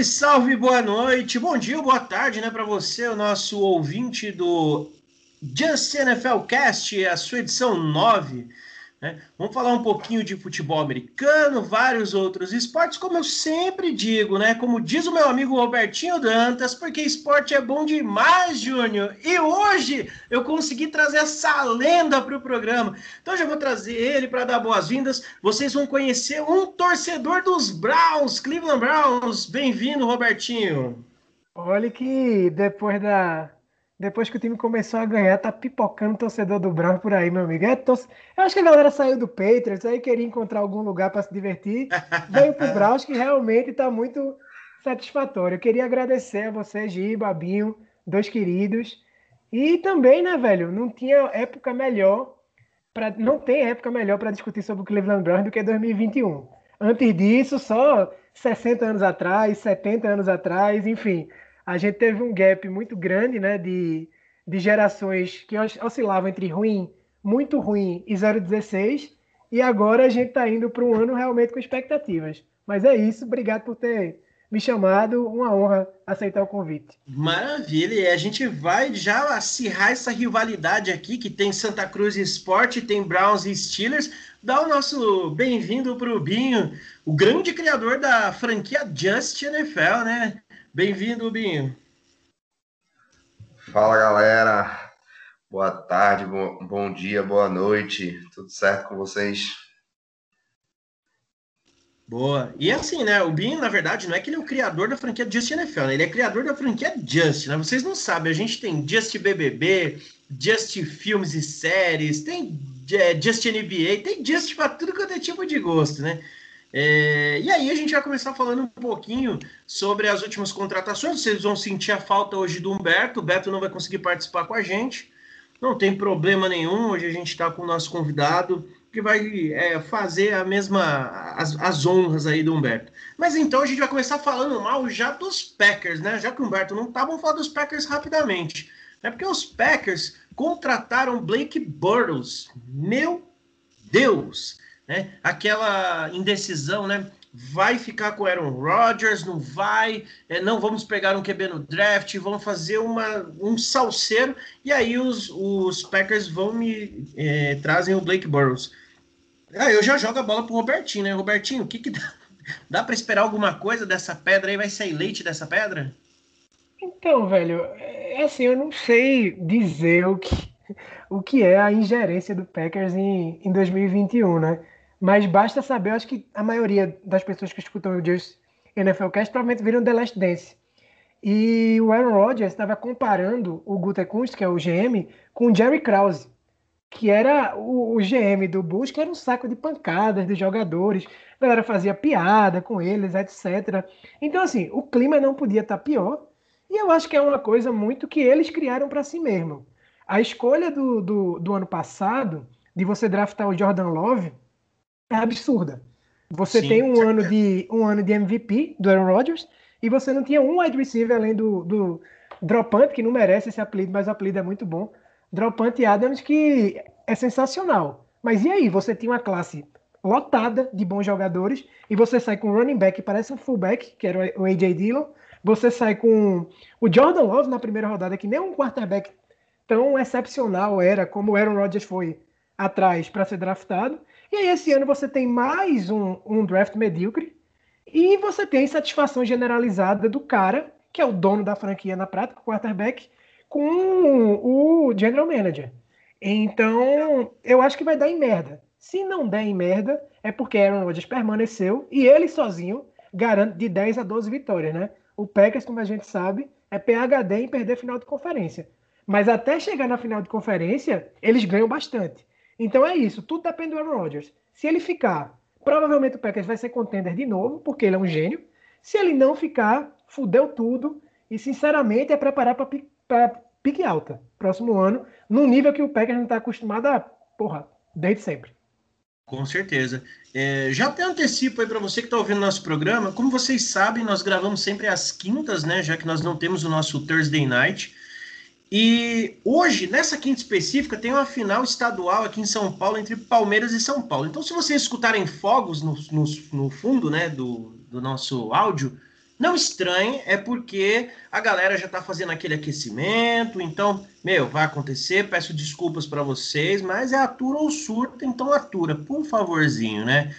Salve, salve, boa noite, bom dia, boa tarde, né, para você, o nosso ouvinte do Just NFL Cast, a sua edição 9. Né? Vamos falar um pouquinho de futebol americano, vários outros esportes, como eu sempre digo, né? Como diz o meu amigo Robertinho Dantas, porque esporte é bom demais, Júnior. E hoje eu consegui trazer essa lenda para o programa. Então já vou trazer ele para dar boas-vindas. Vocês vão conhecer um torcedor dos Browns, Cleveland Browns. Bem-vindo, Robertinho. Olha que depois da depois que o time começou a ganhar, tá pipocando o torcedor do Brown por aí, meu amigo. É. Eu acho que a galera saiu do Patriots, aí queria encontrar algum lugar para se divertir. Veio pro Browns, que realmente tá muito satisfatório. Eu queria agradecer a vocês, Gi, Babinho, dois queridos. E também, né, velho, não tinha época melhor para não tem época melhor para discutir sobre o Cleveland Browns do que 2021. Antes disso, só 60 anos atrás, 70 anos atrás, enfim, a gente teve um gap muito grande né, de, de gerações que oscilavam entre ruim, muito ruim e 0,16, e agora a gente está indo para um ano realmente com expectativas. Mas é isso, obrigado por ter me chamado, uma honra aceitar o convite. Maravilha, e a gente vai já acirrar essa rivalidade aqui, que tem Santa Cruz Esporte, tem Browns e Steelers. Dá o nosso bem-vindo para o Binho, o grande criador da franquia Just NFL, né? Bem-vindo, Binho. Fala, galera. Boa tarde, bom, bom dia, boa noite. Tudo certo com vocês? Boa. E assim, né? O Binho, na verdade, não é que ele é o criador da franquia Just NFL, né? Ele é criador da franquia Just, né? Vocês não sabem, a gente tem Just BBB, Just Filmes e Séries, tem é, Just NBA, tem Just para tudo quanto é tipo de gosto, né? É, e aí a gente vai começar falando um pouquinho sobre as últimas contratações. Vocês vão sentir a falta hoje do Humberto. O Beto não vai conseguir participar com a gente. Não tem problema nenhum. Hoje a gente está com o nosso convidado que vai é, fazer a mesma as, as, honras aí do Humberto. Mas então a gente vai começar falando mal já dos Packers, né? Já que o Humberto não tá, vamos falar dos Packers rapidamente. É porque os Packers contrataram Blake Bortles. Meu Deus! Né? Aquela indecisão, né? Vai ficar com Aaron Rodgers, não vai, é, não vamos pegar um QB no draft, vamos fazer uma, um salseiro, e aí os, os Packers vão me é, trazem o Blake Burrows. Aí eu já jogo a bola pro Robertinho, né? Robertinho, o que, que dá, dá para esperar alguma coisa dessa pedra aí? Vai sair leite dessa pedra? Então, velho, é assim, eu não sei dizer o que, o que é a ingerência do Packers em, em 2021, né? Mas basta saber, eu acho que a maioria das pessoas que escutam o Just NFL Cast provavelmente viram The Last Dance. E o Aaron Rodgers estava comparando o Gutekunst, que é o GM, com o Jerry Krause, que era o, o, GM do Bulls, que era um saco de pancadas dos jogadores. A galera fazia piada com eles, etc. Então, assim, o clima não podia estar tá pior. E eu acho que é uma coisa muito que eles criaram para si mesmo. A escolha do, do, do ano passado, de você draftar o Jordan Love, é absurda. Você Sim, tem um ano, de, um ano de MVP do Aaron Rodgers e você não tinha um wide receiver além do, do Dropante, que não merece esse apelido, mas o apelido é muito bom. Dropante Adams, que é sensacional. Mas e aí? Você tinha uma classe lotada de bons jogadores e você sai com um running back que parece um fullback, que era o AJ Dillon. Você sai com o Jordan Love na primeira rodada, que nem um quarterback tão excepcional era como o Aaron Rodgers foi atrás para ser draftado. E aí, esse ano você tem mais um, um draft medíocre e você tem satisfação generalizada do cara, que é o dono da franquia na prática, o quarterback, com o general manager. Então, eu acho que vai dar em merda. Se não der em merda, é porque Aaron Rodgers permaneceu e ele sozinho garante de 10 a 12 vitórias, né? O Packers, como a gente sabe, é PHD em perder final de conferência. Mas até chegar na final de conferência, eles ganham bastante. Então é isso, tudo depende do Aaron Rodgers. Se ele ficar, provavelmente o Packers vai ser contender de novo, porque ele é um gênio. Se ele não ficar, fudeu tudo. E sinceramente é preparar para pique alta próximo ano, num nível que o Packers não está acostumado a, porra, desde sempre. Com certeza. É, já até antecipo aí para você que está ouvindo nosso programa. Como vocês sabem, nós gravamos sempre às quintas, né? Já que nós não temos o nosso Thursday Night. E hoje, nessa quinta específica, tem uma final estadual aqui em São Paulo entre Palmeiras e São Paulo. Então, se vocês escutarem fogos no, no, no fundo né, do, do nosso áudio, Não estranhe, é porque a galera já tá fazendo aquele aquecimento, então, meu, vai acontecer, peço desculpas para vocês, mas é atura ou surta, então atura, por favorzinho, né?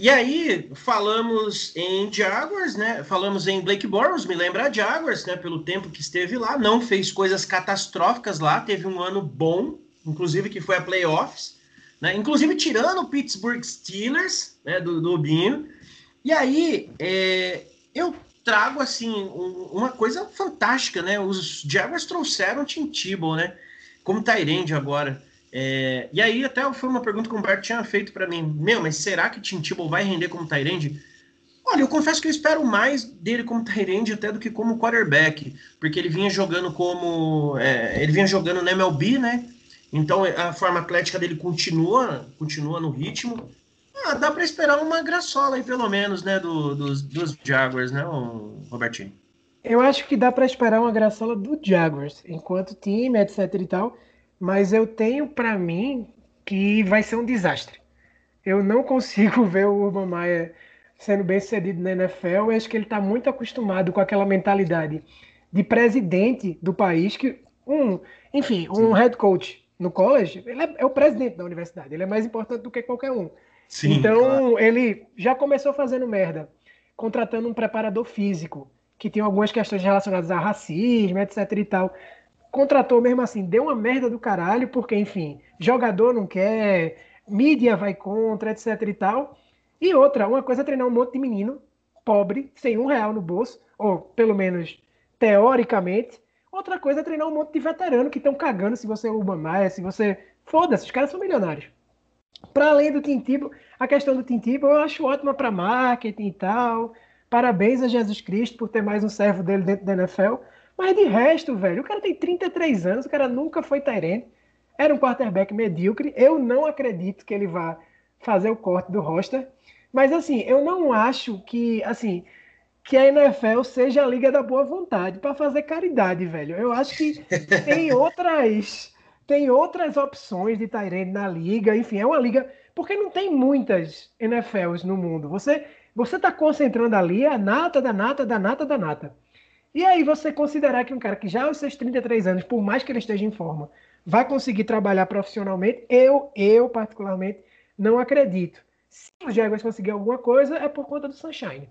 E aí, falamos em Jaguars, né? Falamos em Blake Bortles, me lembra Jaguars, né? Pelo tempo que esteve lá, não fez coisas catastróficas lá, teve um ano bom, inclusive que foi a playoffs, né? Inclusive tirando o Pittsburgh Steelers, né? Do, do Binho. E aí, é, eu trago assim um, uma coisa fantástica, né? Os Jaguars trouxeram Tim Tebow, né? Como Tyrande agora. É, e aí até foi uma pergunta que o Humberto tinha feito para mim. Meu, mas será que Tim Tebow vai render como Tyrande? Olha, eu confesso que eu espero mais dele como Tyrande até do que como quarterback, porque ele vinha jogando como é, ele vinha jogando no MLB, né? Então a forma atlética dele continua, continua no ritmo. Ah, dá para esperar uma graçola aí, pelo menos, né, do, dos, dos Jaguars, né, Robertinho? Eu acho que dá para esperar uma graçola do Jaguars, enquanto time, etc e tal, mas eu tenho para mim que vai ser um desastre. Eu não consigo ver o Urban Meyer sendo bem sucedido na NFL. Eu acho que ele está muito acostumado com aquela mentalidade de presidente do país, que um, enfim, um Sim. head coach no college, ele é, é o presidente da universidade, ele é mais importante do que qualquer um. Sim, então, claro. ele já começou fazendo merda, contratando um preparador físico, que tem algumas questões relacionadas a racismo, etc e tal. Contratou mesmo assim, deu uma merda do caralho, porque, enfim, jogador não quer, mídia vai contra, etc e tal. E outra, uma coisa é treinar um monte de menino pobre, sem um real no bolso, ou pelo menos teoricamente. Outra coisa é treinar um monte de veterano que estão cagando se você é o Obama, se você. Foda-se, os caras são milionários. Para além do Tintibo, a questão do Tintibo eu acho ótima para marketing e tal. Parabéns a Jesus Cristo por ter mais um servo dele dentro da NFL. Mas de resto, velho, o cara tem 33 anos, o cara nunca foi Tyrene. Era um quarterback medíocre. Eu não acredito que ele vá fazer o corte do roster. Mas assim, eu não acho que, assim, que a NFL seja a liga da boa vontade para fazer caridade, velho. Eu acho que tem outras tem outras opções de Tyrande na liga, enfim, é uma liga. Porque não tem muitas NFLs no mundo. Você você está concentrando ali a nata da nata da nata da nata. E aí você considerar que um cara que já aos seus 33 anos, por mais que ele esteja em forma, vai conseguir trabalhar profissionalmente, eu, eu particularmente, não acredito. Se o Jaguars conseguir alguma coisa, é por conta do Sunshine.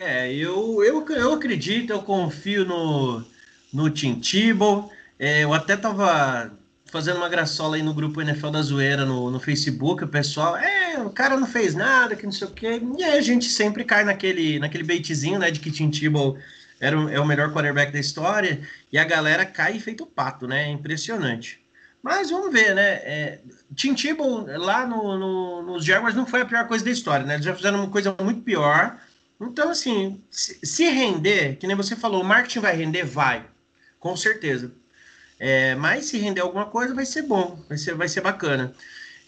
É, eu, eu, eu acredito, eu confio no, no Tim Tebow. É, eu até tava fazendo uma graçola aí no grupo NFL da Zoeira no, no Facebook, o pessoal, é, o cara não fez nada, que não sei o quê. E aí a gente sempre cai naquele, naquele baitzinho, né, de que Tim Tebow era o, é o melhor quarterback da história, e a galera cai feito pato, né? É impressionante. Mas vamos ver, né? É, Tim Tebow lá no, no, nos Jaguars não foi a pior coisa da história, né? Eles já fizeram uma coisa muito pior. Então, assim, se, se render, que nem você falou, o marketing vai render? Vai, com certeza. É, mas se render alguma coisa, vai ser bom, vai ser, vai ser bacana.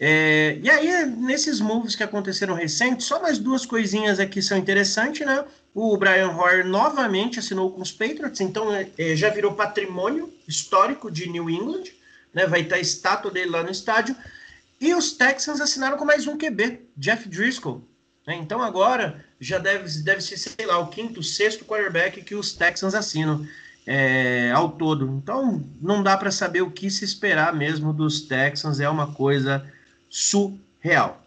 É, e aí, nesses moves que aconteceram recentes, só mais duas coisinhas aqui são interessantes, né? O Brian Hoyer novamente assinou com os Patriots, então é, é já virou patrimônio histórico de New England, né? Vai estar a estátua dele lá no estádio. E os Texans assinaram com mais um QB, Jeff Driscoll. Né? Então agora já deve, deve ser, sei lá, o quinto, sexto quarterback que os Texans assinam é, ao todo. Então, não dá para saber o que se esperar mesmo dos Texans, é uma coisa surreal.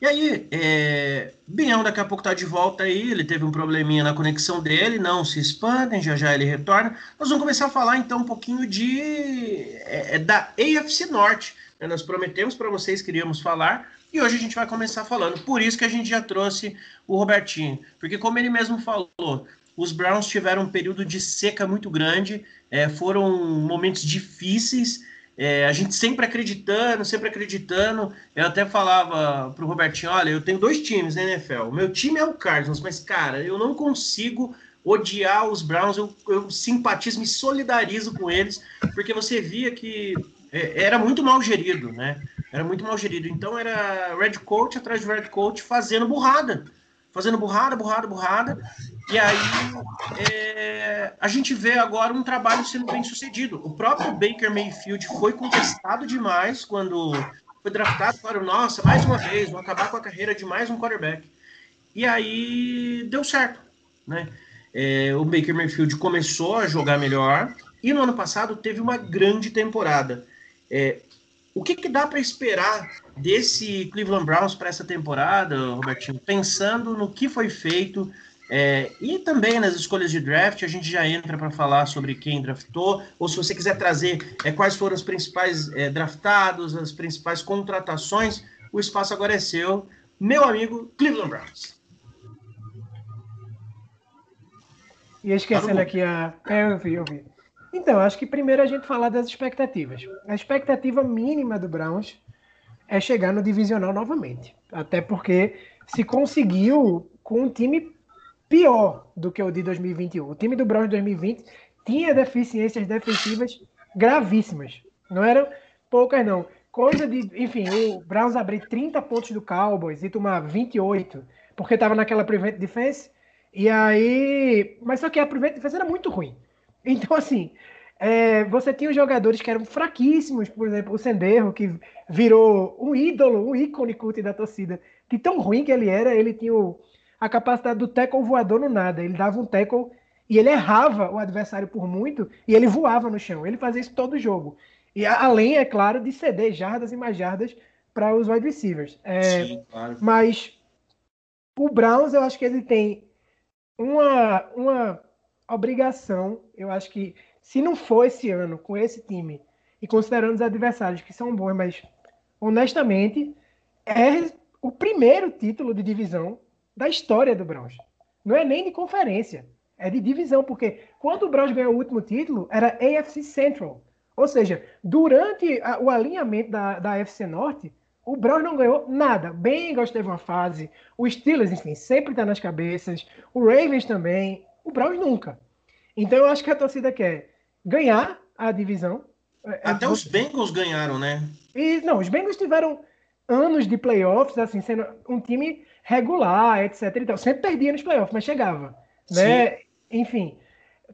E aí, é, Bião daqui a pouco está de volta aí, ele teve um probleminha na conexão dele, não se espantem, já já ele retorna. Nós vamos começar a falar então um pouquinho de é, é da AFC Norte. Né? Nós prometemos para vocês que iríamos falar, e hoje a gente vai começar falando. Por isso que a gente já trouxe o Robertinho, porque como ele mesmo falou, os Browns tiveram um período de seca muito grande, é, foram momentos difíceis. É, a gente sempre acreditando, sempre acreditando. Eu até falava pro Robertinho: olha, eu tenho dois times na NFL. O meu time é o Cardinals, mas, cara, eu não consigo odiar os Browns. Eu, eu simpatizo, me solidarizo com eles, porque você via que é, era muito mal gerido, né? Era muito mal gerido. Então era red coach atrás de red coach fazendo burrada. Fazendo burrada, burrada, burrada. E aí é, a gente vê agora um trabalho sendo bem sucedido. O próprio Baker Mayfield foi contestado demais quando foi draftado. Falaram, nossa, mais uma vez, vão acabar com a carreira de mais um quarterback. E aí deu certo. né? É, o Baker Mayfield começou a jogar melhor e no ano passado teve uma grande temporada. É, o que, que dá para esperar desse Cleveland Browns para essa temporada, Robertinho? Pensando no que foi feito é, e também nas escolhas de draft, a gente já entra para falar sobre quem draftou, ou se você quiser trazer é, quais foram os principais é, draftados, as principais contratações, o espaço agora é seu. Meu amigo Cleveland Browns. E esquecendo aqui a. É, eu vi, eu vi. Então, acho que primeiro a gente falar das expectativas. A expectativa mínima do Browns é chegar no divisional novamente. Até porque se conseguiu com um time pior do que o de 2021. O time do Browns de 2020 tinha deficiências defensivas gravíssimas. Não eram poucas, não. Coisa de. Enfim, o Browns abrir 30 pontos do Cowboys e tomar 28, porque estava naquela prevent defense. E aí. Mas só que a prevent defense era muito ruim. Então, assim. É, você tinha os jogadores que eram fraquíssimos, por exemplo, o Senderro, que virou um ídolo, um ícone cult da torcida. De tão ruim que ele era, ele tinha o, a capacidade do tackle voador no nada. Ele dava um tackle e ele errava o adversário por muito e ele voava no chão. Ele fazia isso todo jogo. E além, é claro, de ceder jardas e mais jardas para os wide receivers. É, Sim, claro. Mas o Browns, eu acho que ele tem uma, uma obrigação. Eu acho que se não for esse ano com esse time e considerando os adversários que são bons, mas honestamente é o primeiro título de divisão da história do Browns. Não é nem de conferência, é de divisão, porque quando o Browns ganhou o último título, era AFC Central. Ou seja, durante a, o alinhamento da, da AFC Norte, o Browns não ganhou nada. Bengals teve uma fase, o Steelers, enfim, sempre está nas cabeças, o Ravens também, o Browns nunca. Então eu acho que a torcida quer ganhar a divisão. É, é Até os Bengals ganharam, né? E, não, os Bengals tiveram anos de playoffs, assim, sendo um time regular, etc. Então, sempre perdia nos playoffs, mas chegava. Né? Enfim,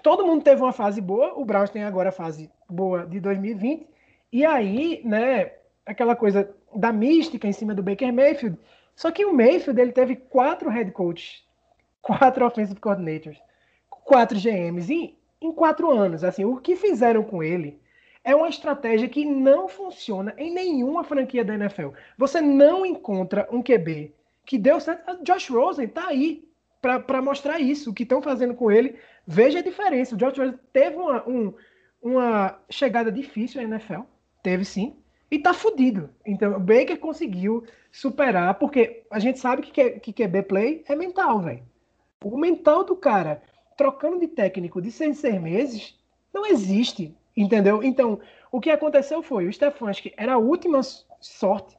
todo mundo teve uma fase boa, o Browns tem agora a fase boa de 2020, e aí, né, aquela coisa da mística em cima do Baker Mayfield, só que o Mayfield ele teve quatro head coaches, quatro offensive coordinators, quatro GMs em, em quatro anos. Assim, o que fizeram com ele é uma estratégia que não funciona em nenhuma franquia da NFL. Você não encontra um QB que deu certo. Josh Rosen tá aí para mostrar isso. O que estão fazendo com ele, veja a diferença. O Josh Rosen teve uma, um, uma chegada difícil à NFL, teve sim, e tá fudido. Então, o Baker conseguiu superar, porque a gente sabe que, que QB play é mental, velho. O mental do cara, trocando de técnico de seis, seis meses, não existe, entendeu? Então, o que aconteceu foi, o Stefanski era a última sorte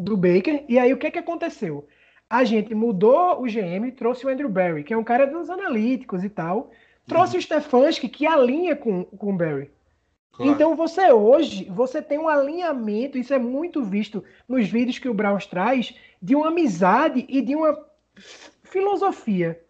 do Baker. E aí o que, que aconteceu? A gente mudou o GM, trouxe o Andrew Barry, que é um cara dos analíticos e tal. Trouxe uhum. o Stefanski, que alinha com, com o Barry. Claro. Então você hoje, você tem um alinhamento, isso é muito visto nos vídeos que o Browns traz, de uma amizade e de uma filosofia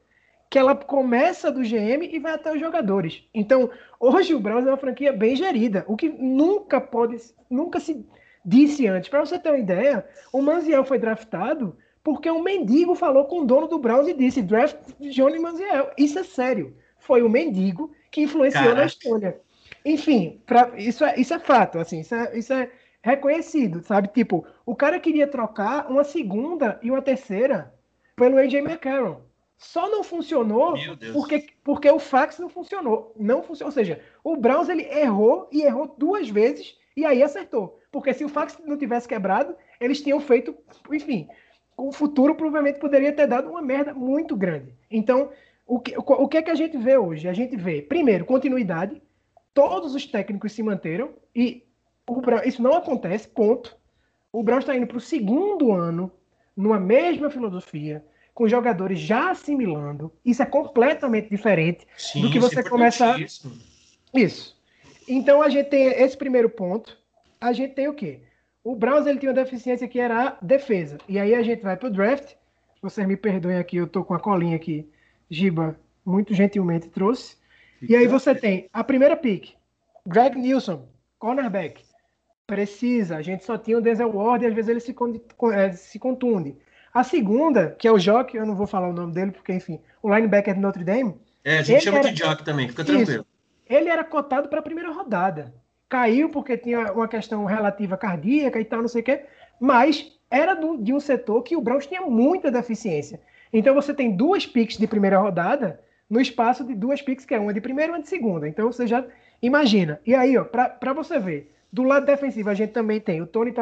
que ela começa do GM e vai até os jogadores. Então, hoje o Browns é uma franquia bem gerida, o que nunca pode, nunca se disse antes. Para você ter uma ideia, o Manziel foi draftado porque um mendigo falou com o dono do Browns e disse: draft Johnny Manziel. Isso é sério. Foi o mendigo que influenciou Caraca. na escolha. Enfim, pra, isso, é, isso é fato, assim, isso é, isso é reconhecido, sabe? Tipo, o cara queria trocar uma segunda e uma terceira pelo AJ McCarron. Só não funcionou porque, porque o fax não funcionou. Não funcionou. Ou seja, o Browns ele errou e errou duas vezes e aí acertou. Porque se o fax não tivesse quebrado, eles tinham feito, enfim, o futuro provavelmente poderia ter dado uma merda muito grande. Então, o que, o que é que a gente vê hoje? A gente vê, primeiro, continuidade. Todos os técnicos se manteram e o Brown, isso não acontece, ponto. O Brown está indo para o segundo ano numa mesma filosofia, com jogadores já assimilando. Isso é completamente diferente Sim, do que você é começar. Isso. Então a gente tem esse primeiro ponto a gente tem o quê? O Browns ele tinha uma deficiência que era a defesa. E aí a gente vai para o draft. Vocês me perdoem aqui, eu tô com a colinha aqui. Giba muito gentilmente trouxe. E aí você tem a primeira pick, Greg Nilsson, cornerback. Precisa, a gente só tinha o Denzel Ward e às vezes ele se, é, se contunde. A segunda, que é o Jock, eu não vou falar o nome dele, porque, enfim, o linebacker de Notre Dame. É, a gente chama era... de Jock também, fica tranquilo. Isso, ele era cotado para a primeira rodada. Caiu porque tinha uma questão relativa cardíaca e tal, não sei o quê, mas era do, de um setor que o Browns tinha muita deficiência. Então você tem duas picks de primeira rodada no espaço de duas picks, que é uma de primeira e uma de segunda. Então você já imagina. E aí, ó, para você ver, do lado defensivo a gente também tem o Tony,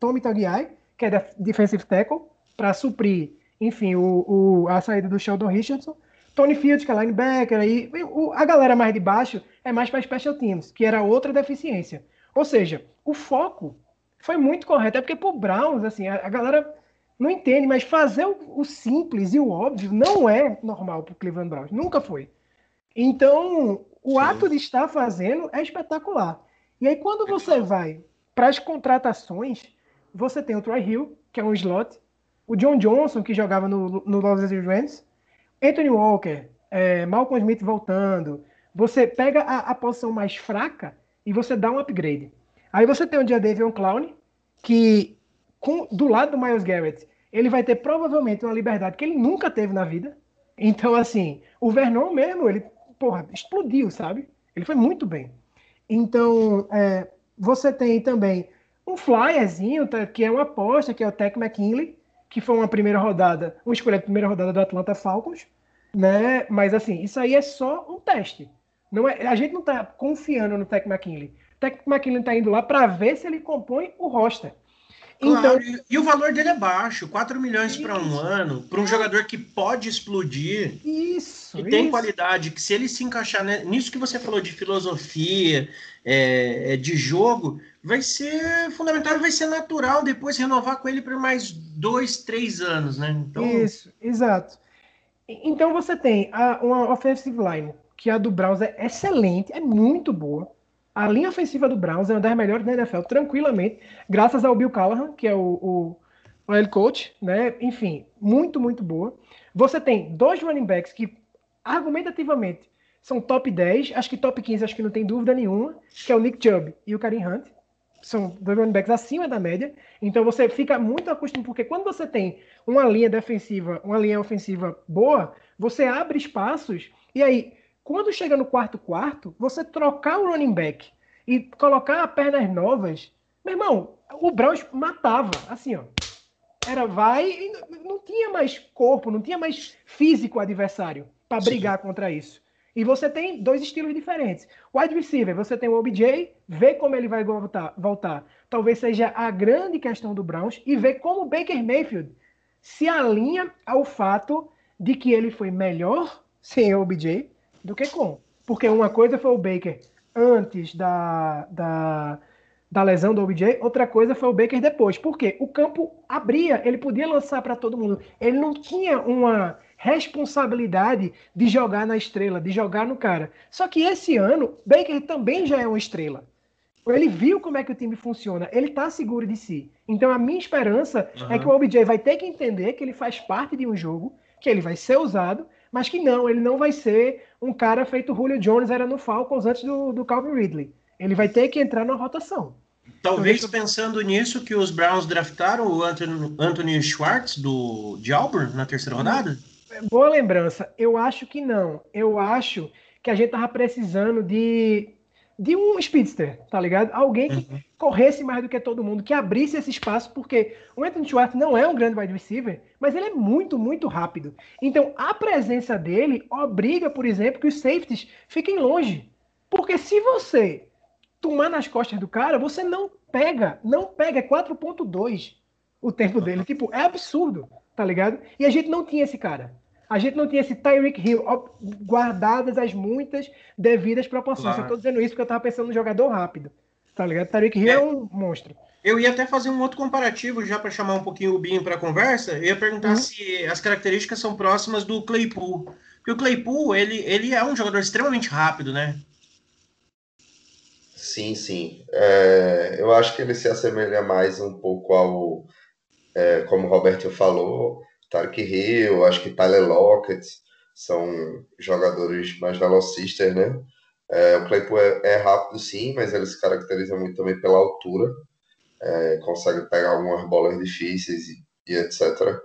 Tommy Tagiai, que é defensive tackle, para suprir, enfim, o, o, a saída do Sheldon Richardson. Tony Fields, que é linebacker, aí, a galera mais de baixo é mais para special teams, que era outra deficiência. Ou seja, o foco foi muito correto. É porque pro Browns, assim, a, a galera não entende, mas fazer o, o, simples e o óbvio não é normal pro Cleveland Browns. Nunca foi. Então, o Sim. ato de estar fazendo é espetacular. E aí, quando você vai para as contratações, você tem o Troy Hill, que é um slot, o John Johnson, que jogava no, no Los Angeles Rams, Anthony Walker, é, Malcolm Smith voltando. Você pega a, a, posição mais fraca e você dá um upgrade. Aí você tem o dia Davion Clown, que com, do lado do Miles Garrett, ele vai ter provavelmente uma liberdade que ele nunca teve na vida. Então, assim, o Vernon mesmo, ele, porra, explodiu, sabe? Ele foi muito bem. Então, é, você tem também um flyerzinho, tá, que é uma aposta, que é o Tech McKinley, que foi uma primeira rodada, uma escolha de primeira rodada do Atlanta Falcons, né? Mas assim, isso aí é só um teste. Não é, a gente não está confiando no Tech McKinley. O Tech McKinley está indo lá para ver se ele compõe o roster. Claro, então, e o valor dele é baixo, 4 milhões para um ano, para um jogador que pode explodir. Isso. Que tem qualidade, que se ele se encaixar nisso que você falou de filosofia, é, é, de jogo, vai ser fundamental, vai ser natural depois renovar com ele por mais dois, três anos, né? Então... Isso, exato. Então você tem a, uma offensive line, que a do Browns é excelente, é muito boa. A linha ofensiva do Browns é uma das melhores da NFL, tranquilamente, graças ao Bill Callahan, que é o, o, o head coach, né? Enfim, muito, muito boa. Você tem dois running backs que, argumentativamente, são top 10, acho que top 15, acho que não tem dúvida nenhuma, que é o Nick Chubb e o Karim Hunt. São dois running backs acima da média. Então você fica muito acostumado, porque quando você tem uma linha defensiva, uma linha ofensiva boa, você abre espaços e aí quando chega no quarto quarto, você trocar o running back e colocar pernas novas, meu irmão, o Browns matava, assim, ó. Era vai e não tinha mais corpo, não tinha mais físico adversário para brigar contra isso. E você tem dois estilos diferentes. Wide receiver, você tem o OBJ, vê como ele vai voltar, voltar. Talvez seja a grande questão do Browns e ver como o Baker Mayfield se alinha ao fato de que ele foi melhor sem o OBJ do que com. Porque uma coisa foi o Baker antes da, da, da lesão do OBJ, outra coisa foi o Baker depois. Porque o campo abria, ele podia lançar para todo mundo. Ele não tinha uma responsabilidade de jogar na estrela, de jogar no cara. Só que esse ano, Baker também já é uma estrela. Ele viu como é que o time funciona, ele tá seguro de si. Então a minha esperança uhum. é que o OBJ vai ter que entender que ele faz parte de um jogo, que ele vai ser usado, mas que não, ele não vai ser um cara feito Julio Jones era no Falcons antes do, do Calvin Ridley. Ele vai ter que entrar na rotação. Talvez então, pensando nisso que os Browns draftaram o Anthony, Anthony Schwartz do, de Auburn na terceira rodada? Boa lembrança. Eu acho que não. Eu acho que a gente tava precisando de de um speedster, tá ligado? Alguém que uhum. corresse mais do que todo mundo, que abrisse esse espaço, porque o Anthony Schwartz não é um grande wide receiver, mas ele é muito, muito rápido. Então, a presença dele obriga, por exemplo, que os safeties fiquem longe. Porque se você tomar nas costas do cara, você não pega, não pega, é 4.2 o tempo dele. Tipo, é absurdo, tá ligado? E a gente não tinha esse cara a gente não tinha esse Tyreek Hill guardadas as muitas devidas proporções. Claro. Eu tô dizendo isso porque eu tava pensando no jogador rápido. Tá ligado? Tyreek Hill é. é, um monstro. Eu ia até fazer um outro comparativo já para chamar um pouquinho o Binho para conversa. Eu ia perguntar uhum. se as características são próximas do Claypool. Porque o Claypool, ele, ele é um jogador extremamente rápido, né? Sim, sim. É, eu acho que ele se assemelha mais um pouco ao, é, como o Roberto falou, Tarek Hill, acho que Tyler Lockett, são jogadores mais velocistas, né? É, o Claypool é, é, rápido sim, mas ele se caracteriza muito também pela altura, é, consegue pegar algumas bolas difíceis e, e etc.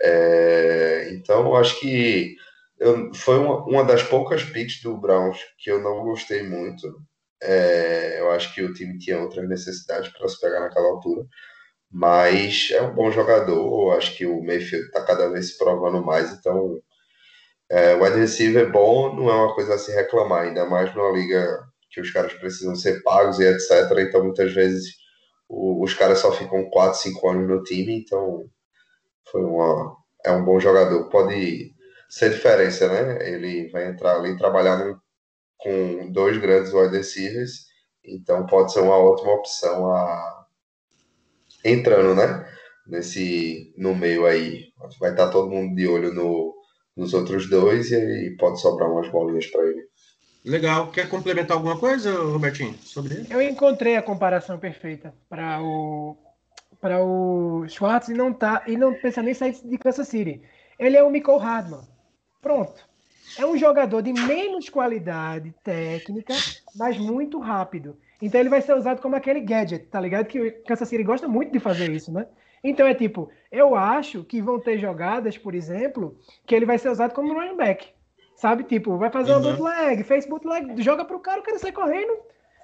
É, então, acho que eu, foi uma, uma, das poucas picks do Browns que eu não gostei muito. É, eu acho que o time tinha outras necessidades para se pegar naquela altura. Mas é um bom jogador. Acho que o Mayfield está cada vez se provando mais. Então, é, o wide receiver bom não é uma coisa a se reclamar, ainda mais numa liga que os caras precisam ser pagos e etc. Então, muitas vezes, o, os caras só ficam 4, 5 anos no time. Então, foi uma, é um bom jogador. Pode ser diferença, né? Ele vai entrar ali trabalhar com dois grandes wide receivers. Então, pode ser uma ótima opção a entrando, né? Nesse no meio aí, vai estar todo mundo de olho no, nos outros dois e aí pode sobrar umas bolinhas para ele. Legal. Quer complementar alguma coisa, Robertinho, sobre ele? Eu encontrei a comparação perfeita para o para o Schwartz e não tá e não pensa nem sair de Kansas City. Ele é o Michael Hardman. Pronto. É um jogador de menos qualidade técnica, mas muito rápido. Então ele vai ser usado como aquele gadget, tá ligado? Que o Kansas City gosta muito de fazer isso, né? Então é tipo, eu acho que vão ter jogadas, por exemplo, que ele vai ser usado como running back. Sabe? Tipo, vai fazer uhum. uma bootleg, fez bootleg, joga pro cara, o cara sai correndo.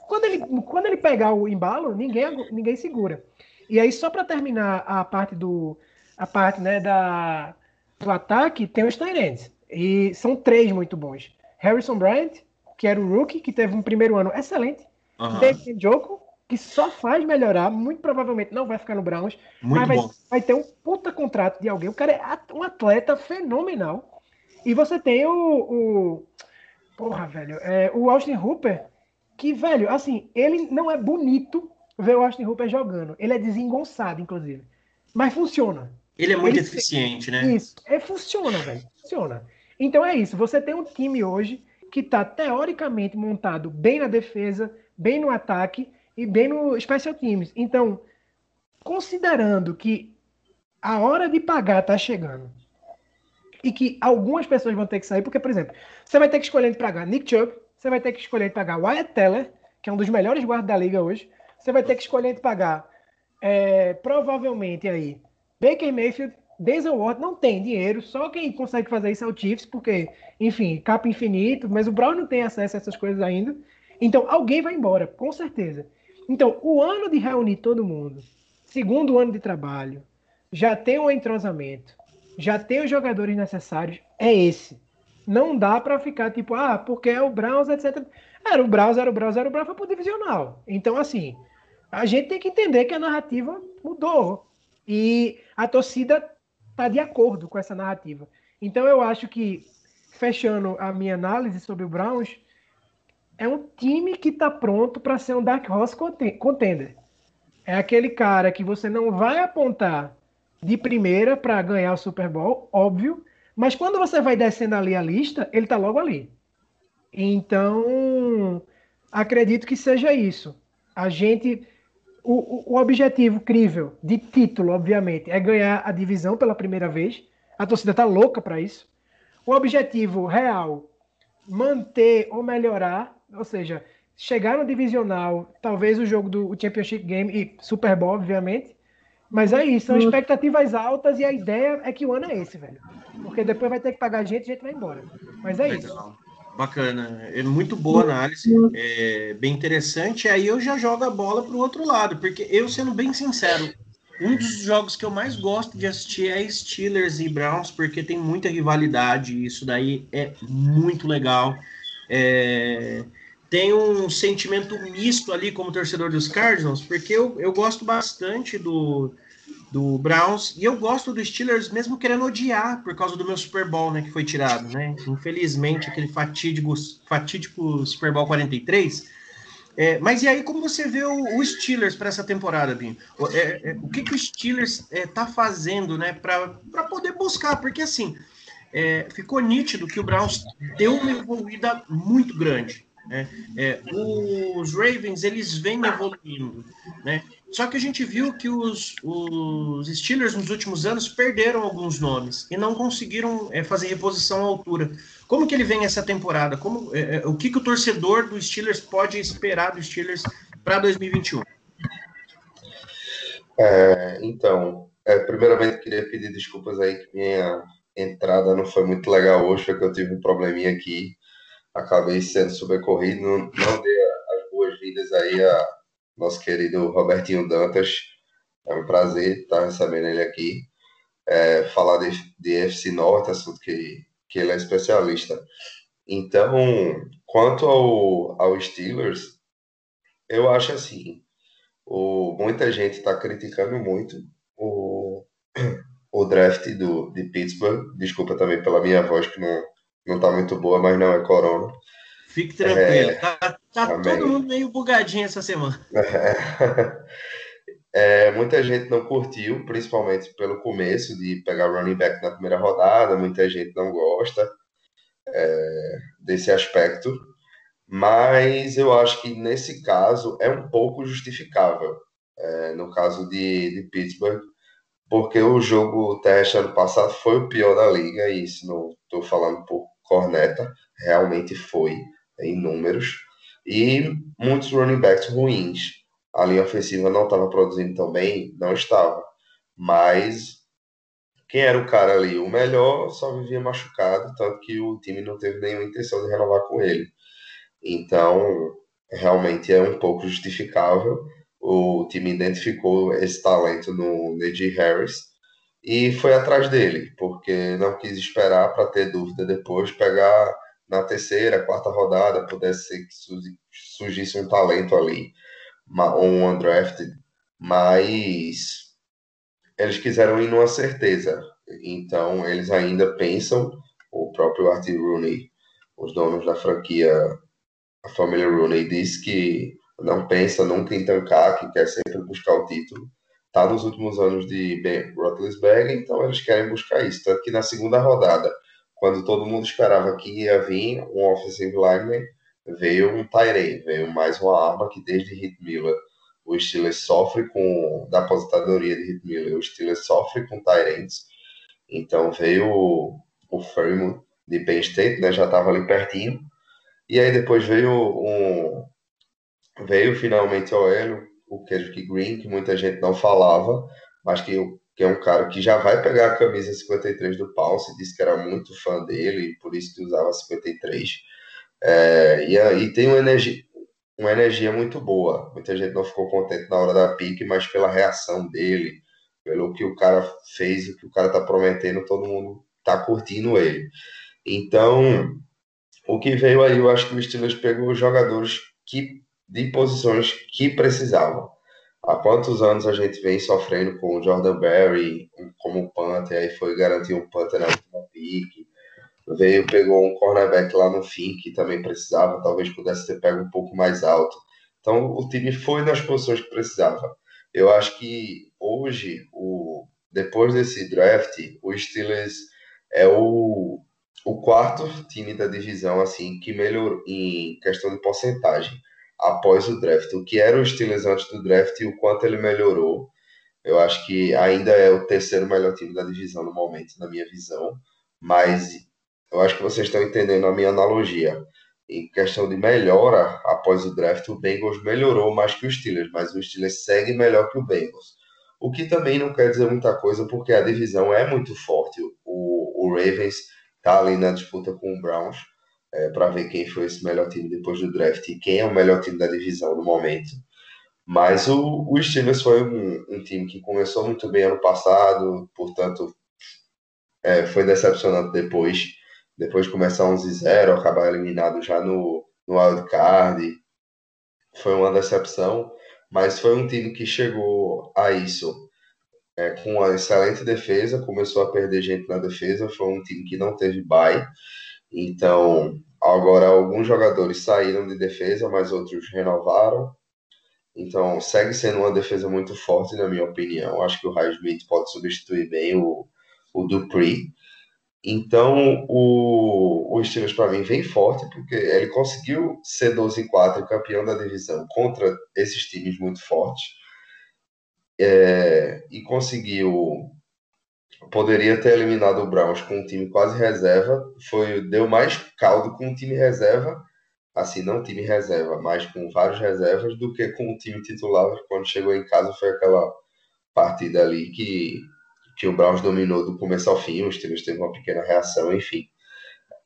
Quando ele, quando ele pegar o embalo, ninguém, ninguém segura. E aí, só para terminar a parte do. A parte né, da, do ataque, tem os Tyrants. E são três muito bons. Harrison Bryant, que era o rookie, que teve um primeiro ano excelente. Uhum. David Njoku, que só faz melhorar, muito provavelmente não vai ficar no Browns, muito mas vai, vai, ter um puta contrato de alguém. O cara é um atleta fenomenal. E você tem o. o porra, velho. É, o Austin Hooper, que, velho, assim, ele não é bonito ver o Austin Hooper jogando. Ele é desengonçado, inclusive. Mas funciona. Ele é muito ele, eficiente, né? Isso. É, funciona, velho. Funciona. Então é isso. Você tem um time hoje que está teoricamente montado bem na defesa, bem no ataque e bem no special teams. Então, considerando que a hora de pagar está chegando e que algumas pessoas vão ter que sair, porque, por exemplo, você vai ter que escolher entre pagar Nick Chubb, você vai ter que escolher entre pagar Wyatt Teller, que é um dos melhores guardas da liga hoje, você vai ter que escolher entre pagar é, provavelmente aí Baker Mayfield, Denzel Ward não tem dinheiro, só quem consegue fazer isso é o Chiefs, porque, enfim, capa infinito, mas o Brown não tem acesso a essas coisas ainda. Então, alguém vai embora, com certeza. Então, o ano de reunir todo mundo, segundo ano de trabalho, já tem um entrosamento, já tem os jogadores necessários, é esse. Não dá para ficar tipo, ah, porque é o Browns, etc. Era o Browns, era o Browns, era o Browns, foi pro divisional. Então, assim, a gente tem que entender que a narrativa mudou. E a torcida está de acordo com essa narrativa. Então eu acho que, fechando a minha análise sobre o Browns, é um time que está pronto para ser um Dark Horse contender. É aquele cara que você não vai apontar de primeira para ganhar o Super Bowl, óbvio, mas quando você vai descendo ali a lista, ele está logo ali. Então, acredito que seja isso. A gente o, o objetivo crível de título, obviamente, é ganhar a divisão pela primeira vez. A torcida tá louca para isso. O objetivo real, manter ou melhorar, ou seja, chegar no divisional, talvez o jogo do Championship Game e Super Bowl, obviamente. Mas é isso, são uhum. expectativas altas e a ideia é que o ano é esse, velho. Porque depois vai ter que pagar a gente e a gente vai embora. Mas é Legal. isso. Bacana, é muito boa análise, é bem interessante. Aí eu já jogo a bola para o outro lado, porque eu, sendo bem sincero, um dos jogos que eu mais gosto de assistir é Steelers e Browns, porque tem muita rivalidade, e isso daí é muito legal. É... Tem um sentimento misto ali como torcedor dos Cardinals, porque eu, eu gosto bastante do, do Browns. E eu gosto dos Steelers, mesmo querendo odiar por causa do meu Super Bowl, né? Que foi tirado, né? Infelizmente, aquele fatídico, fatídico Super Bowl 43. É, mas e aí, como você vê o, o Steelers para essa temporada, Binho? É, é, o que, que o Steelers está é, fazendo, né, para poder buscar? Porque assim, é, ficou nítido que o Browns deu uma evoluída muito grande. Né? É, os Ravens eles vêm evoluindo, né? Só que a gente viu que os, os Steelers nos últimos anos perderam alguns nomes e não conseguiram é, fazer reposição à altura. Como que ele vem essa temporada? Como, é, é o que, que o torcedor dos Steelers pode esperar dos Steelers para 2021? É, então, é, primeiramente queria pedir desculpas aí que minha entrada não foi muito legal hoje, porque eu tive um probleminha aqui, acabei sendo sobrecorrido, não, não dei as boas-vindas aí a nosso querido Robertinho Dantas, é um prazer estar recebendo ele aqui, é, falar de, de FC Norte, assunto que, que ele é especialista. Então, quanto ao, ao Steelers, eu acho assim, o, muita gente está criticando muito o, o draft do, de Pittsburgh. Desculpa também pela minha voz, que não, não tá muito boa, mas não é corona. Fique tranquilo. É, tá, tá todo mundo meio bugadinho essa semana. É, muita gente não curtiu, principalmente pelo começo de pegar running back na primeira rodada. Muita gente não gosta é, desse aspecto. Mas eu acho que nesse caso é um pouco justificável. É, no caso de, de Pittsburgh, porque o jogo teste ano passado foi o pior da liga, e isso não estou falando por corneta, realmente foi em números, e muitos running backs ruins. A linha ofensiva não estava produzindo tão bem, não estava, mas quem era o cara ali? O melhor só vivia machucado, tanto que o time não teve nenhuma intenção de renovar com ele. Então, realmente é um pouco justificável o time identificou esse talento no Najee Harris e foi atrás dele, porque não quis esperar para ter dúvida depois, pegar na terceira, quarta rodada, pudesse ser que surgisse um talento ali, um undrafted, mas eles quiseram ir numa certeza, então eles ainda pensam, o próprio Artie Rooney, os donos da franquia, a família Rooney, diz que não pensa nunca em tancar, que quer sempre buscar o título. Está nos últimos anos de Ben Roethlisberger, então eles querem buscar isso. Tanto que na segunda rodada, quando todo mundo esperava que ia vir um offensive lineman, veio um Tyree, veio mais uma arma que desde Hit Miller o Steelers sofre com da aposentadoria de Hit Miller, o Steelers sofre com Tyrants. Então veio o, o de Penn State, né, já estava ali pertinho. E aí depois veio um, veio finalmente ao Hélio, o Kendrick Green, que muita gente não falava, mas que, que é um cara que já vai pegar a camisa 53 do Pulse, disse que era muito fã dele, e por isso que usava 53. É, e, e tem uma energia, uma energia muito boa. Muita gente não ficou contente na hora da pique, mas pela reação dele, pelo que o cara fez, o que o cara tá prometendo, todo mundo tá curtindo ele. Então, o que veio aí, eu acho que o Steelers pegou jogadores que de posições que precisavam. Há quantos anos a gente vem sofrendo com o Jordan Berry como Panther, aí foi garantir um Panther na última pique, veio, pegou um cornerback lá no fim que também precisava, talvez pudesse ter pego um pouco mais alto. Então o time foi nas posições que precisava. Eu acho que hoje, o, depois desse draft, o Steelers é o, o quarto time da divisão assim que melhorou em questão de porcentagem após o draft. O que era o Steelers antes do draft e o quanto ele melhorou. Eu acho que ainda é o terceiro melhor time da divisão no momento, na minha visão. Mas eu acho que vocês estão entendendo a minha analogia. Em questão de melhora após o draft, o Bengals melhorou mais que o Steelers, mas o Steelers segue melhor que o Bengals. O que também não quer dizer muita coisa, porque a divisão é muito forte. O, o Ravens está ali na disputa com o Browns é, para ver quem foi esse melhor time depois do draft e quem é o melhor time da divisão no momento. Mas o, o Steelers foi um, um time que começou muito bem ano passado, portanto, é, foi decepcionante depois. Depois de começar 11-0, acabar eliminado já no, no wildcard. Foi uma decepção, mas foi um time que chegou a isso é, com uma excelente defesa, começou a perder gente na defesa. Foi um time que não teve bye então, agora alguns jogadores saíram de defesa, mas outros renovaram. Então, segue sendo uma defesa muito forte, na minha opinião. Acho que o Smith pode substituir bem o, o Dupree. Então, o, o Steelers, para mim, vem forte, porque ele conseguiu ser 12-4 campeão da divisão contra esses times muito fortes. É, e conseguiu poderia ter eliminado o Browns com um time quase reserva, foi deu mais caldo com um time reserva, assim, não time reserva, mas com vários reservas, do que com o time titular. Quando chegou em casa foi aquela partida ali que que o Browns dominou do começo ao fim, os Steelers teve uma pequena reação, enfim.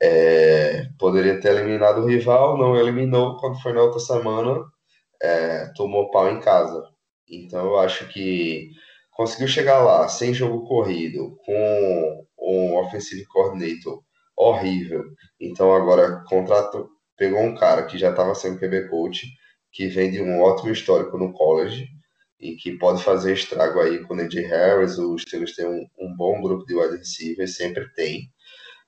É, poderia ter eliminado o rival, não eliminou. Quando foi na outra semana, é, tomou pau em casa. Então eu acho que conseguiu chegar lá sem jogo corrido, com um offensive coordinator horrível. Então agora contrato, pegou um cara que já estava sendo QB coach, que vem de um ótimo histórico no college e que pode fazer estrago aí com o Najee Harris. Os Steelers têm um, um bom grupo de wide receivers, sempre tem.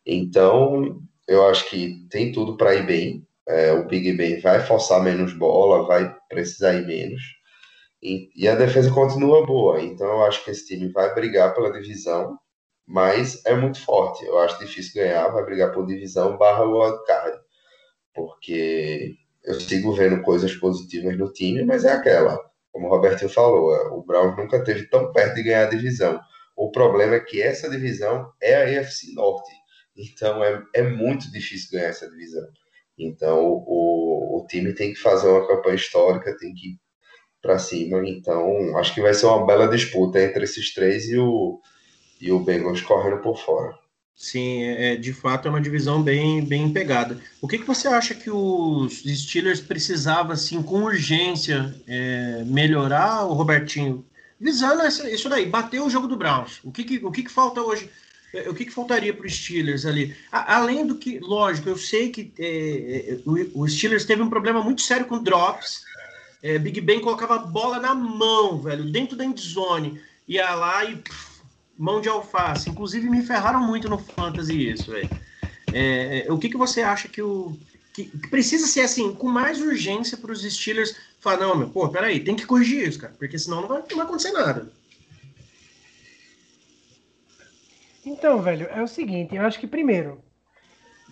Então, eu acho que tem tudo para ir bem. É, o Big Ben vai forçar menos bola, vai precisar ir menos. E, e, a defesa continua boa. Então, eu acho que esse time vai brigar pela divisão, mas é muito forte. Eu acho difícil ganhar, vai brigar por divisão barra wildcard. Porque eu sigo vendo coisas positivas no time, mas é aquela. Como o Robertinho falou, é, o Browns nunca teve tão perto de ganhar a divisão. O problema é que essa divisão é a AFC Norte. Então é, é muito difícil ganhar essa divisão. Então o, o time tem que fazer uma campanha histórica, tem que para cima. Então acho que vai ser uma bela disputa entre esses três e o, e o Bengals correndo por fora. Sim, é, é, de fato é uma divisão bem, bem pegada. O que, que você acha que os Steelers precisavam, assim, com urgência, é, melhorar, o Robertinho? Visando essa, isso daí, bater o jogo do Browns. O que, que, o que, que falta hoje? É, o que, que faltaria para os Steelers ali? A, além do que, lógico, eu sei que é, é o, o, Steelers teve um problema muito sério com drops. Big Ben colocava a bola na mão, velho, dentro da endzone. Ia lá e... Pff, mão de alface. Inclusive, me ferraram muito no Fantasy isso, velho. É, é, o que, que você acha que o. Que, que precisa ser assim, com mais urgência para os Steelers falar, não, meu, pô, peraí, tem que corrigir isso, cara, porque senão não vai, não vai acontecer nada. Então, velho, é o seguinte, eu acho que primeiro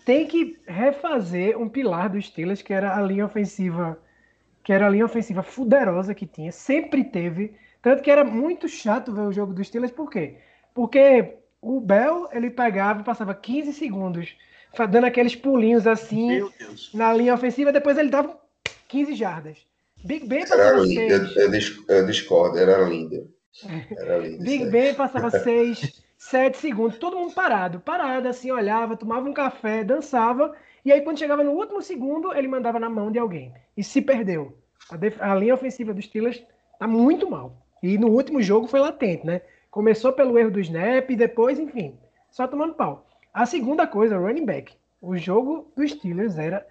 tem que refazer um pilar dos Steelers, que era a linha ofensiva, que era a linha ofensiva fuderosa que tinha, sempre teve, tanto que era muito chato ver o jogo dos Steelers, por quê? Porque o Bell, ele pegava e passava 15 segundos dando aqueles pulinhos assim na linha ofensiva, depois ele dava 15 jardas. Big Ben passava 6. Eu, eu, discordo, era lindo. Era lindo Big Ben passava 6, 7 segundos, todo mundo parado, parado, assim, olhava, tomava um café, dançava, e aí quando chegava no último segundo, ele mandava na mão de alguém. E se perdeu. A, a linha ofensiva dos Steelers tá muito mal. E no último jogo foi latente, né? Começou pelo erro do snap depois, enfim, só tomando pau. A segunda coisa, running back. O jogo dos Steelers era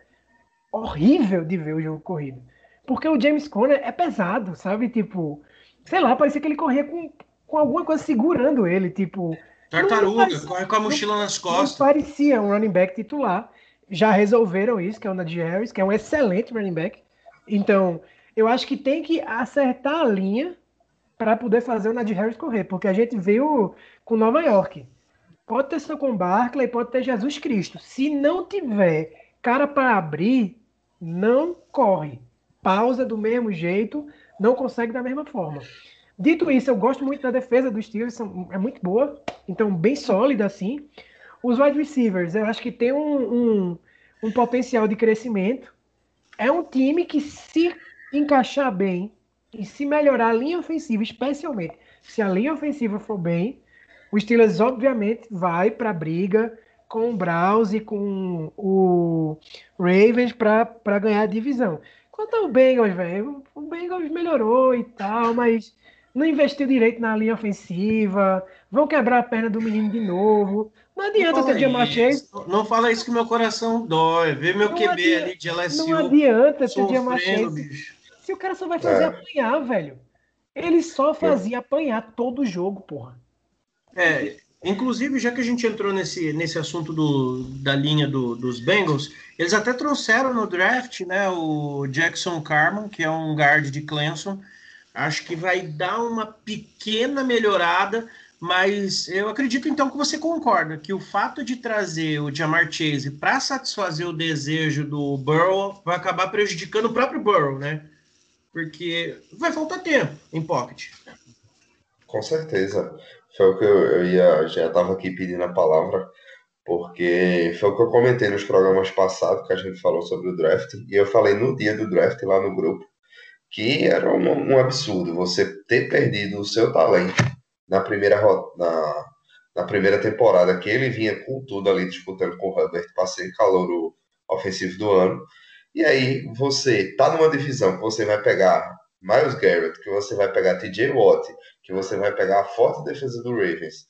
horrível de ver o jogo corrido. Porque o James Conner é pesado, sabe? Tipo, sei lá, parecia que ele corria com, com alguma coisa segurando ele, tipo. Tartaruga, parecia, corre com a mochila nas costas. Não parecia um running back titular. Já resolveram isso, que é o Najee Harris, que é um excelente running back. Então, eu acho que tem que acertar a linha para poder fazer o Nadir Harris correr, porque a gente viu com Nova York. Pode ter seu com Barkley, pode ter Jesus Cristo. Se não tiver cara para abrir, não corre. Pausa do mesmo jeito, não consegue da mesma forma. Dito isso, eu gosto muito da defesa dos Steelers, é muito boa, então bem sólida assim. Os wide receivers, eu acho que tem um, um, um potencial de crescimento. É um time que, se encaixar bem, e se melhorar a linha ofensiva, especialmente se a linha ofensiva for bem, o Steelers obviamente vai para a briga com o Browns e com o Ravens para ganhar a divisão. Quanto ao Bengals, velho, o Bengals melhorou e tal, mas não investiu direito na linha ofensiva, vão quebrar a perna do menino de novo. Não adianta ter Jamar Chase. Não, fala isso que meu coração dói. Vê meu não QB adianta, ali de LSU. Não adianta ter Jamar Chase. Se o cara só vai fazer é. apanhar, velho. Ele só fazia apanhar todo jogo, porra. É, inclusive, já que a gente entrou nesse, nesse assunto do, da linha do, dos Bengals, eles até trouxeram no draft, né, o Jackson Carman, que é um guard de Clemson. Acho que vai dar uma pequena melhorada, mas eu acredito então que você concorda que o fato de trazer o Jamar Chase para satisfazer o desejo do Burrow vai acabar prejudicando o próprio Burrow, né? porque vai faltar tempo em pocket. Com certeza. Foi o que eu, eu ia, já estava aqui pedindo a palavra, porque foi o que eu comentei nos programas passados que a gente falou sobre o draft, e eu falei no dia do draft lá no grupo, que era um, um absurdo você ter perdido o seu talento na primeira, na, na primeira temporada, que ele vinha com tudo ali disputando com o Herbert para ser calor ofensivo do ano. E aí você tá numa divisão que você vai pegar Miles Garrett, que você vai pegar TJ Watt, que você vai pegar a forte defesa do Ravens,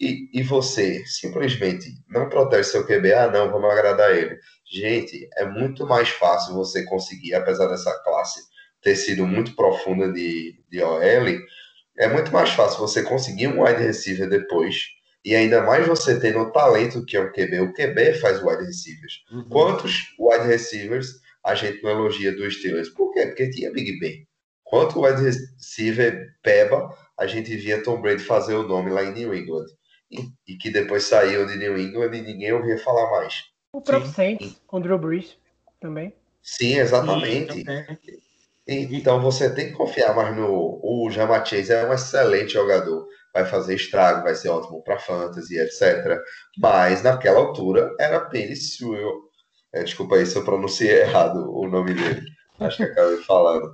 e, e você simplesmente não protege seu QB, ah não, vamos agradar ele. Gente, é muito mais fácil você conseguir, apesar dessa classe ter sido muito profunda de, de OL, é muito mais fácil você conseguir um wide receiver depois, e ainda mais você tendo o talento que é o QB. O QB faz wide receivers. Uhum. Quantos wide receivers a gente não elogia dos Steelers? Por quê? Porque tinha Big Ben. Quanto wide receiver Peba, a gente via Tom Brady fazer o nome lá em New England. E, e que depois saiu de New England e ninguém ouvia falar mais. O próprio. Saints, com Drew Brees também. Sim, exatamente. Sim, então você tem que confiar mais no. O Jama é um excelente jogador. Vai fazer estrago, vai ser ótimo para fantasy, etc. Mas naquela altura era Penny Sewell. É, desculpa aí se eu pronunciei errado o nome dele. Acho que acabei falando.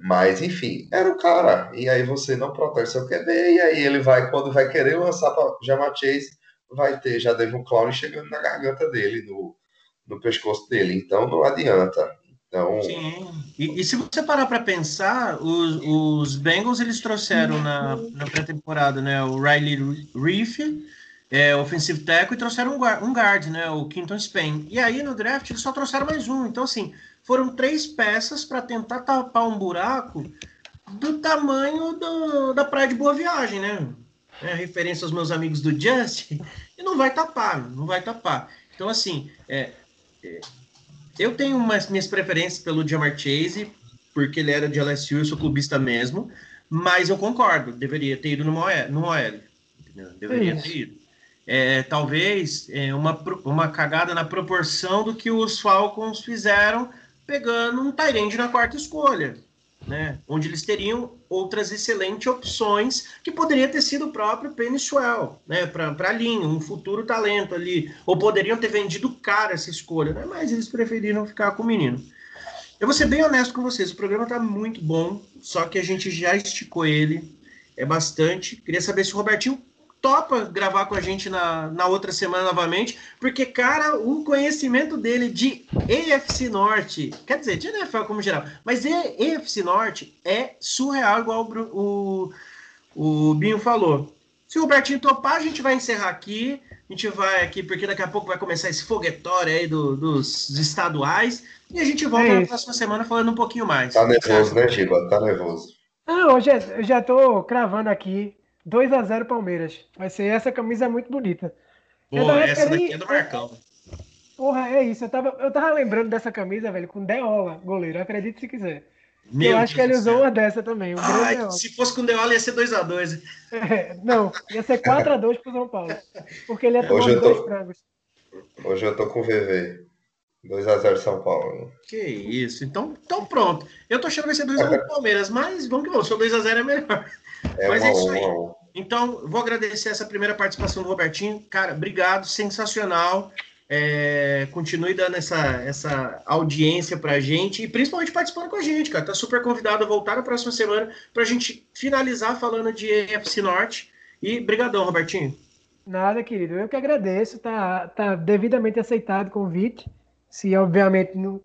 Mas, enfim, era o cara. E aí você não protege seu QB, e aí ele vai, quando vai querer lançar para Jama Chase, vai ter já Devon Clown chegando na garganta dele, no, no pescoço dele. Então não adianta. Então... Sim. E, e se você parar para pensar, os, os Bengals eles trouxeram na, na pré-temporada né, o Riley Reef, é, offensive tackle, e trouxeram um, um guard, né, o Quinton Spain. E aí no draft eles só trouxeram mais um. Então, assim, foram três peças para tentar tapar um buraco do tamanho do, da praia de Boa Viagem, né? É, referência aos meus amigos do Just, e não vai tapar, não vai tapar. Então, assim, é, é, eu tenho umas minhas preferências pelo Jamar Chase, porque ele era de LSU, eu sou clubista mesmo, mas eu concordo, deveria ter ido no OL. No OL deveria ter ido. É, talvez é, uma, uma cagada na proporção do que os Falcons fizeram pegando um Tyrande na quarta escolha, né? Onde eles teriam outras excelentes opções que poderia ter sido o próprio Penny Swell, né? Para a linha, um futuro talento ali. Ou poderiam ter vendido caro essa escolha, né? Mas eles preferiram ficar com o menino. Eu vou ser bem honesto com vocês, o programa está muito bom, só que a gente já esticou ele, é bastante. Queria saber se o Robertinho topa gravar com a gente na, na outra semana novamente, porque, cara, o conhecimento dele de EFC Norte, quer dizer, de NFL como geral, mas EFC Norte é surreal, igual o, o, o Binho falou. Se o Robertinho topar, a gente vai encerrar aqui. A gente vai aqui, porque daqui a pouco vai começar esse foguetório aí do, dos estaduais. E a gente volta é na próxima semana falando um pouquinho mais. Tá nervoso, né, Giba? Tá nervoso. Não, hoje eu já tô cravando aqui 2 a 0 Palmeiras. Vai ser essa camisa é muito bonita. Pô, essa daqui é do Marcão. Porra, é isso. Eu tava, eu tava lembrando dessa camisa, velho, com Deola, goleiro. Acredite se quiser. Meu eu acho Deus que ele usou uma dessa também. Um Ai, se fosse com Deola, ia ser 2x2. É, não, ia ser 4x2 pro São Paulo. Porque ele ia tomar Hoje dois tô... frangos. Hoje eu tô com o VV. 2x0 São Paulo. Que isso. Então, então pronto. Eu tô achando que vai ser 2x1 pro Palmeiras, mas vamos que vamos. Se for 2x0 é melhor. É Mas é isso aí. Então, vou agradecer essa primeira participação do Robertinho. Cara, obrigado, sensacional. É, continue dando essa, essa audiência pra gente e principalmente participando com a gente, cara. Tá super convidado a voltar na próxima semana pra gente finalizar falando de EFC Norte. E brigadão, Robertinho. Nada, querido. Eu que agradeço. Tá, tá devidamente aceitado o convite. Se, obviamente, não,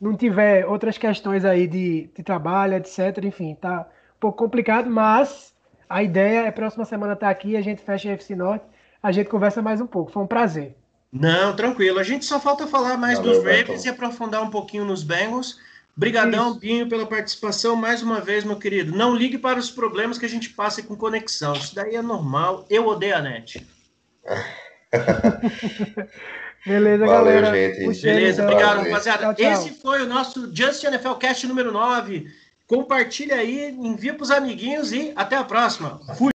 não tiver outras questões aí de, de trabalho, etc. Enfim, tá pouco complicado, mas a ideia é próxima semana estar tá aqui, a gente fecha a FC Norte, a gente conversa mais um pouco. Foi um prazer. Não, tranquilo. A gente só falta falar mais Valeu, dos Ravens e aprofundar um pouquinho nos Bengals. Brigadão, Isso. Binho, pela participação mais uma vez, meu querido. Não ligue para os problemas que a gente passa com conexão. Isso daí é normal. Eu odeio a net. Beleza, Valeu, galera. Gente. Beleza, obrigado, rapaziada. Tchau, tchau. Esse foi o nosso Just NFL Cast número 9. Compartilha aí, envia para os amiguinhos e até a próxima. Fui!